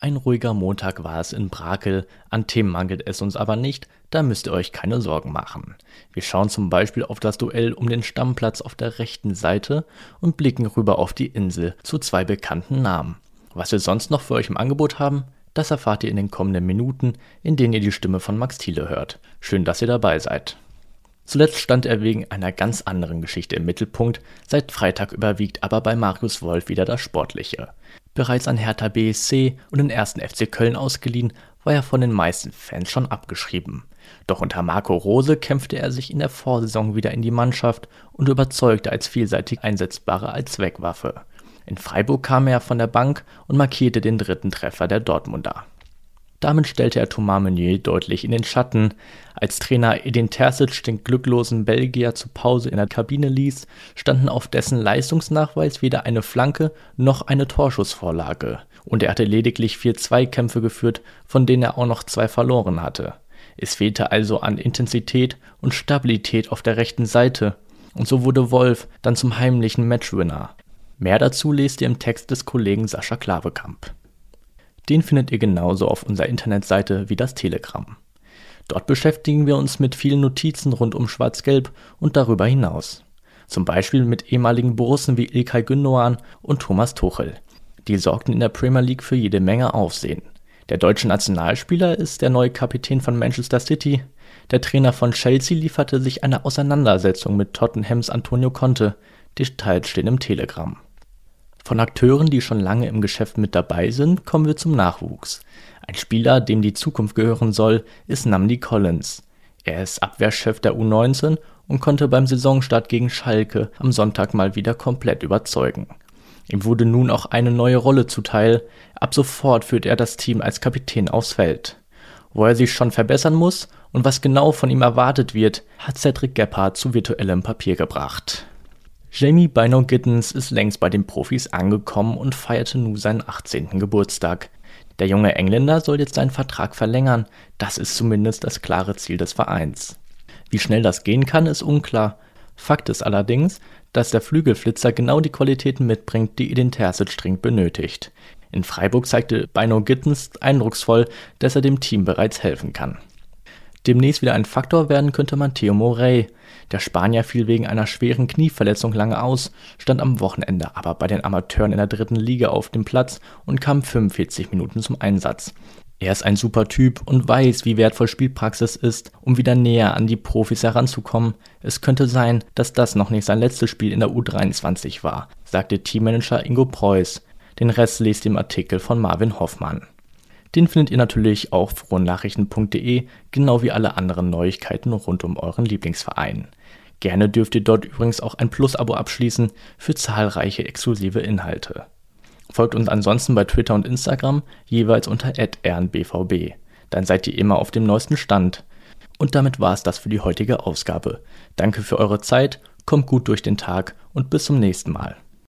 Ein ruhiger Montag war es in Brakel, an Themen mangelt es uns aber nicht, da müsst ihr euch keine Sorgen machen. Wir schauen zum Beispiel auf das Duell um den Stammplatz auf der rechten Seite und blicken rüber auf die Insel zu zwei bekannten Namen. Was wir sonst noch für euch im Angebot haben, das erfahrt ihr in den kommenden Minuten, in denen ihr die Stimme von Max Thiele hört. Schön, dass ihr dabei seid. Zuletzt stand er wegen einer ganz anderen Geschichte im Mittelpunkt, seit Freitag überwiegt aber bei Marius Wolf wieder das Sportliche. Bereits an Hertha BSC und den ersten FC Köln ausgeliehen, war er von den meisten Fans schon abgeschrieben. Doch unter Marco Rose kämpfte er sich in der Vorsaison wieder in die Mannschaft und überzeugte als vielseitig einsetzbare Allzweckwaffe. In Freiburg kam er von der Bank und markierte den dritten Treffer der Dortmunder. Damit stellte er Thomas Meunier deutlich in den Schatten. Als Trainer Edin Terzic den glücklosen Belgier zur Pause in der Kabine ließ, standen auf dessen Leistungsnachweis weder eine Flanke noch eine Torschussvorlage. Und er hatte lediglich vier Zweikämpfe geführt, von denen er auch noch zwei verloren hatte. Es fehlte also an Intensität und Stabilität auf der rechten Seite. Und so wurde Wolf dann zum heimlichen Matchwinner. Mehr dazu lest ihr im Text des Kollegen Sascha Klavekamp. Den findet ihr genauso auf unserer Internetseite wie das Telegramm. Dort beschäftigen wir uns mit vielen Notizen rund um Schwarz-Gelb und darüber hinaus. Zum Beispiel mit ehemaligen Borussen wie Ilkay Gündoğan und Thomas Tuchel. Die sorgten in der Premier League für jede Menge Aufsehen. Der deutsche Nationalspieler ist der neue Kapitän von Manchester City. Der Trainer von Chelsea lieferte sich eine Auseinandersetzung mit Tottenhams Antonio Conte. Details stehen im Telegramm. Von Akteuren, die schon lange im Geschäft mit dabei sind, kommen wir zum Nachwuchs. Ein Spieler, dem die Zukunft gehören soll, ist Namdi Collins. Er ist Abwehrchef der U19 und konnte beim Saisonstart gegen Schalke am Sonntag mal wieder komplett überzeugen. Ihm wurde nun auch eine neue Rolle zuteil. Ab sofort führt er das Team als Kapitän aufs Feld. Wo er sich schon verbessern muss und was genau von ihm erwartet wird, hat Cedric Gebhardt zu virtuellem Papier gebracht. Jamie Bino Gittens ist längst bei den Profis angekommen und feierte nun seinen 18. Geburtstag. Der junge Engländer soll jetzt seinen Vertrag verlängern, das ist zumindest das klare Ziel des Vereins. Wie schnell das gehen kann, ist unklar. Fakt ist allerdings, dass der Flügelflitzer genau die Qualitäten mitbringt, die Edin Terzic dringend benötigt. In Freiburg zeigte Bino Gittens eindrucksvoll, dass er dem Team bereits helfen kann. Demnächst wieder ein Faktor werden könnte Matteo Morey. Der Spanier fiel wegen einer schweren Knieverletzung lange aus, stand am Wochenende aber bei den Amateuren in der dritten Liga auf dem Platz und kam 45 Minuten zum Einsatz. Er ist ein super Typ und weiß, wie wertvoll Spielpraxis ist, um wieder näher an die Profis heranzukommen. Es könnte sein, dass das noch nicht sein letztes Spiel in der U23 war, sagte Teammanager Ingo Preuß. Den Rest lest im Artikel von Marvin Hoffmann. Den findet ihr natürlich auf frohnachrichten.de, genau wie alle anderen Neuigkeiten rund um euren Lieblingsverein. Gerne dürft ihr dort übrigens auch ein Plus-Abo abschließen für zahlreiche exklusive Inhalte. Folgt uns ansonsten bei Twitter und Instagram jeweils unter rnbvb. Dann seid ihr immer auf dem neuesten Stand. Und damit war es das für die heutige Ausgabe. Danke für eure Zeit, kommt gut durch den Tag und bis zum nächsten Mal.